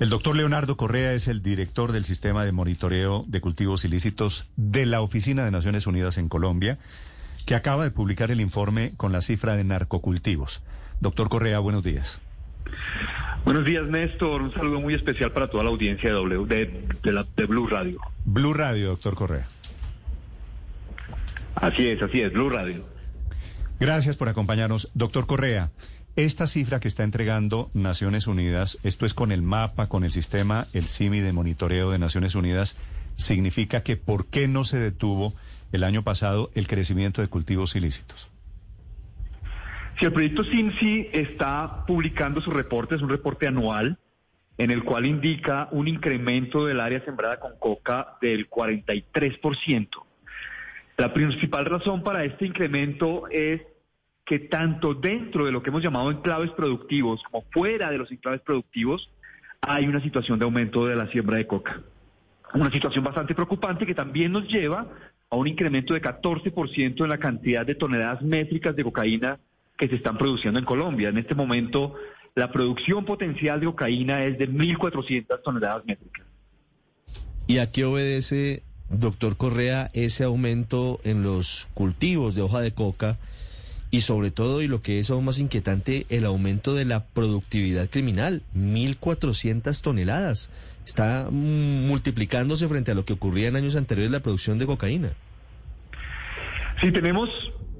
El doctor Leonardo Correa es el director del sistema de monitoreo de cultivos ilícitos de la Oficina de Naciones Unidas en Colombia, que acaba de publicar el informe con la cifra de narcocultivos. Doctor Correa, buenos días. Buenos días, Néstor. Un saludo muy especial para toda la audiencia de, w, de, la, de Blue Radio. Blue Radio, doctor Correa. Así es, así es, Blue Radio. Gracias por acompañarnos. Doctor Correa, esta cifra que está entregando Naciones Unidas, esto es con el mapa, con el sistema, el CIMI de monitoreo de Naciones Unidas, significa que ¿por qué no se detuvo el año pasado el crecimiento de cultivos ilícitos? Si el proyecto CIMSI está publicando su reporte, es un reporte anual, en el cual indica un incremento del área sembrada con coca del 43%. La principal razón para este incremento es que tanto dentro de lo que hemos llamado enclaves productivos como fuera de los enclaves productivos hay una situación de aumento de la siembra de coca. Una situación bastante preocupante que también nos lleva a un incremento de 14% en la cantidad de toneladas métricas de cocaína que se están produciendo en Colombia. En este momento, la producción potencial de cocaína es de 1.400 toneladas métricas. ¿Y a qué obedece, doctor Correa, ese aumento en los cultivos de hoja de coca? Y sobre todo, y lo que es aún más inquietante, el aumento de la productividad criminal, 1.400 toneladas. Está multiplicándose frente a lo que ocurría en años anteriores la producción de cocaína. Sí, tenemos,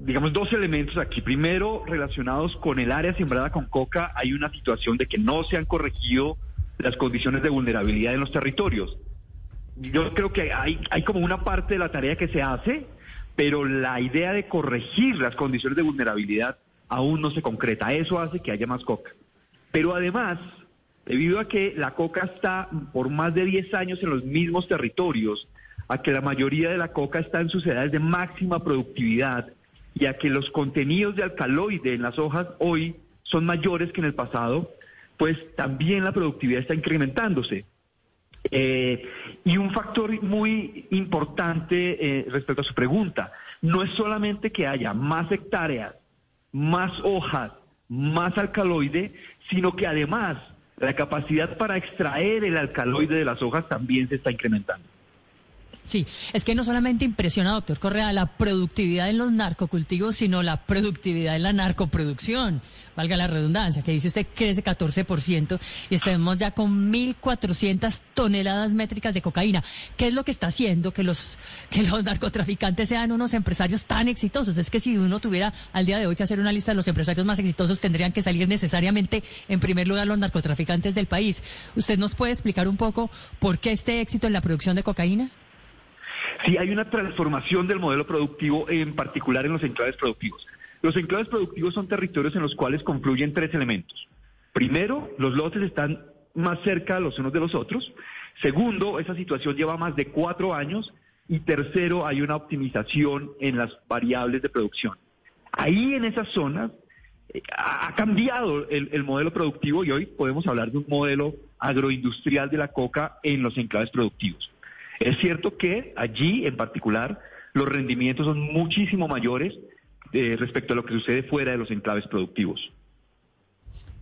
digamos, dos elementos aquí. Primero, relacionados con el área sembrada con coca, hay una situación de que no se han corregido las condiciones de vulnerabilidad en los territorios. Yo creo que hay, hay como una parte de la tarea que se hace, pero la idea de corregir las condiciones de vulnerabilidad aún no se concreta. Eso hace que haya más coca. Pero además, debido a que la coca está por más de 10 años en los mismos territorios, a que la mayoría de la coca está en sus edades de máxima productividad y a que los contenidos de alcaloide en las hojas hoy son mayores que en el pasado, pues también la productividad está incrementándose. Eh, y un factor muy importante eh, respecto a su pregunta, no es solamente que haya más hectáreas, más hojas, más alcaloide, sino que además la capacidad para extraer el alcaloide de las hojas también se está incrementando. Sí, es que no solamente impresiona, doctor Correa, la productividad en los narcocultivos, sino la productividad en la narcoproducción, valga la redundancia, que dice usted crece 14% y estamos ya con 1.400 toneladas métricas de cocaína. ¿Qué es lo que está haciendo que los, que los narcotraficantes sean unos empresarios tan exitosos? Es que si uno tuviera al día de hoy que hacer una lista de los empresarios más exitosos, tendrían que salir necesariamente en primer lugar los narcotraficantes del país. ¿Usted nos puede explicar un poco por qué este éxito en la producción de cocaína? Sí, hay una transformación del modelo productivo, en particular en los enclaves productivos. Los enclaves productivos son territorios en los cuales confluyen tres elementos. Primero, los lotes están más cerca los unos de los otros. Segundo, esa situación lleva más de cuatro años. Y tercero, hay una optimización en las variables de producción. Ahí en esas zonas eh, ha cambiado el, el, modelo productivo y hoy podemos hablar de un modelo agroindustrial de la coca en los enclaves productivos. Es cierto que allí en particular los rendimientos son muchísimo mayores eh, respecto a lo que sucede fuera de los enclaves productivos.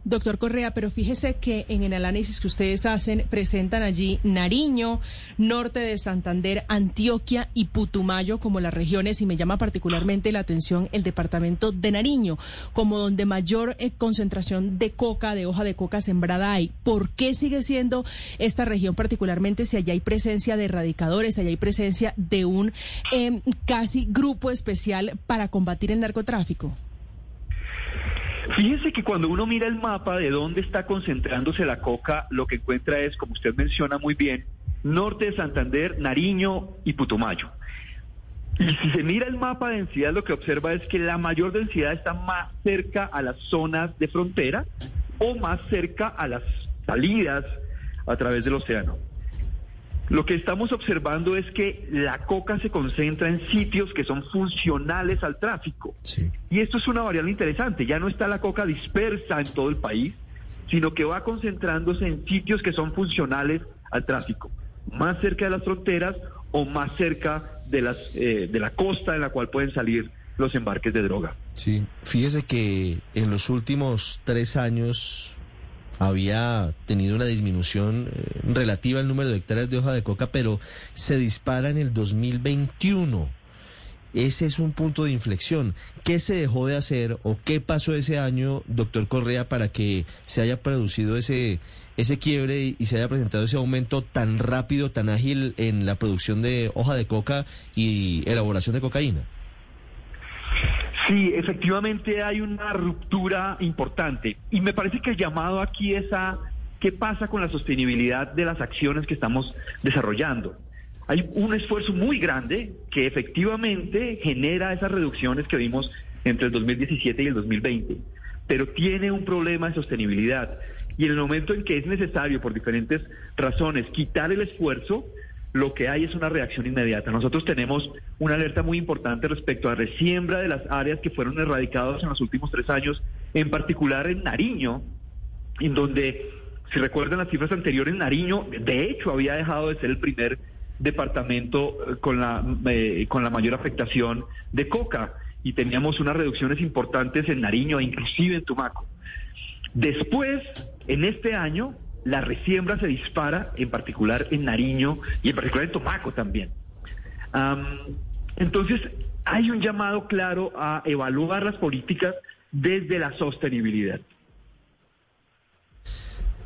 Doctor Correa, pero fíjese que en el análisis que ustedes hacen presentan allí Nariño, norte de Santander, Antioquia y Putumayo como las regiones y me llama particularmente la atención el departamento de Nariño como donde mayor eh, concentración de coca, de hoja de coca sembrada hay. ¿Por qué sigue siendo esta región particularmente si allá hay presencia de erradicadores, allá hay presencia de un em, casi grupo especial para combatir el narcotráfico? Fíjense que cuando uno mira el mapa de dónde está concentrándose la coca, lo que encuentra es, como usted menciona muy bien, norte de Santander, Nariño y Putumayo. Y si se mira el mapa de densidad, lo que observa es que la mayor densidad está más cerca a las zonas de frontera o más cerca a las salidas a través del océano. Lo que estamos observando es que la coca se concentra en sitios que son funcionales al tráfico. Y esto es una variable interesante. Ya no está la coca dispersa en todo el país, sino que va concentrándose en sitios que son funcionales al tráfico, más cerca de las fronteras o más cerca de, las, eh, de la costa en la cual pueden salir los embarques de droga. Sí, fíjese que en los últimos tres años había tenido una disminución eh, relativa al número de hectáreas de hoja de coca, pero se dispara en el 2021. Ese es un punto de inflexión. ¿Qué se dejó de hacer o qué pasó ese año, doctor Correa, para que se haya producido ese, ese quiebre y se haya presentado ese aumento tan rápido, tan ágil en la producción de hoja de coca y elaboración de cocaína? Sí, efectivamente hay una ruptura importante y me parece que el llamado aquí es a qué pasa con la sostenibilidad de las acciones que estamos desarrollando. Hay un esfuerzo muy grande que efectivamente genera esas reducciones que vimos entre el 2017 y el 2020, pero tiene un problema de sostenibilidad. Y en el momento en que es necesario, por diferentes razones, quitar el esfuerzo, lo que hay es una reacción inmediata. Nosotros tenemos una alerta muy importante respecto a resiembra de las áreas que fueron erradicadas en los últimos tres años, en particular en Nariño, en donde, si recuerdan las cifras anteriores, Nariño de hecho había dejado de ser el primer departamento eh, con la, eh, con la mayor afectación de coca y teníamos unas reducciones importantes en Nariño e inclusive en Tumaco. Después, en este año, la resiembra se dispara, en particular en Nariño y en particular en Tomaco también. entonces, hay un llamado claro a evaluar las políticas desde la sostenibilidad.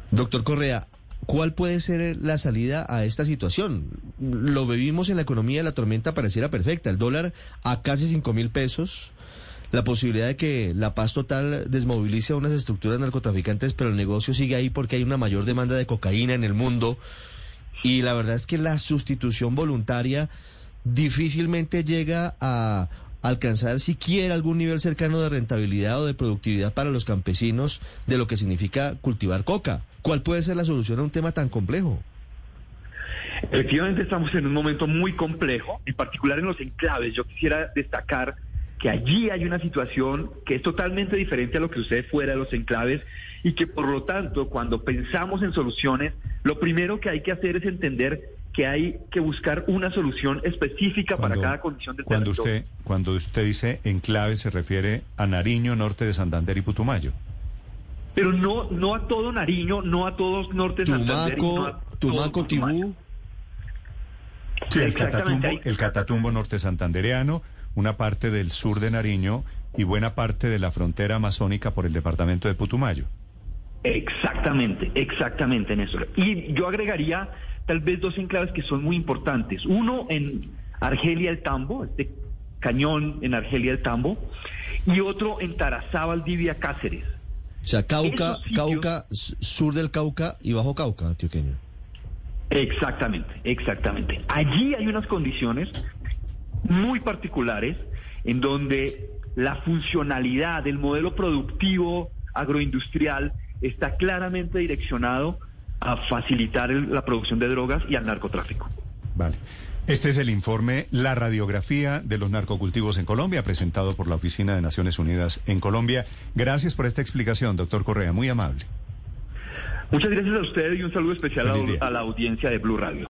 Doctor Correa, ¿cuál puede ser la salida a esta situación? Lo vivimos en la economía, la tormenta pareciera perfecta, el dólar a casi cinco mil pesos, la posibilidad de que la paz total desmovilice a unas estructuras narcotraficantes, pero el negocio sigue ahí porque hay una mayor demanda de cocaína en el mundo. Y la verdad es que la sustitución voluntaria difícilmente llega a alcanzar siquiera algún nivel cercano de rentabilidad o de productividad para los campesinos de lo que significa cultivar coca. ¿Cuál puede ser la solución a un tema tan complejo? Efectivamente estamos en un momento muy complejo, en particular en los enclaves. Yo quisiera destacar que allí hay una situación que es totalmente diferente a lo que sucede fuera de los enclaves y que por lo tanto cuando pensamos en soluciones, lo primero que hay que hacer es entender que hay que buscar una solución específica para cada condición de cuando usted Cuando usted dice enclaves se refiere a Nariño, norte de Santander y Putumayo. Pero no no a todo Nariño, no a todos norte de Santander. Tumaco, Tibú. Sí, el Catatumbo, el Catatumbo norte santandereano una parte del sur de Nariño y buena parte de la frontera amazónica por el departamento de Putumayo. Exactamente, exactamente, Néstor. Y yo agregaría tal vez dos enclaves que son muy importantes. Uno en Argelia el Tambo, este cañón en Argelia el Tambo, y otro en Tarazá, Valdivia, Cáceres. O sea, Cauca, Cauca, sur del Cauca y bajo Cauca, antioqueño. Exactamente, exactamente. Allí hay unas condiciones muy particulares en donde la funcionalidad del modelo productivo agroindustrial está claramente direccionado a facilitar la producción de drogas y al narcotráfico. Vale. Este es el informe La radiografía de los narcocultivos en Colombia, presentado por la Oficina de Naciones Unidas en Colombia. Gracias por esta explicación, doctor Correa, muy amable. Muchas gracias a usted y un saludo especial a, a la audiencia de Blue Radio.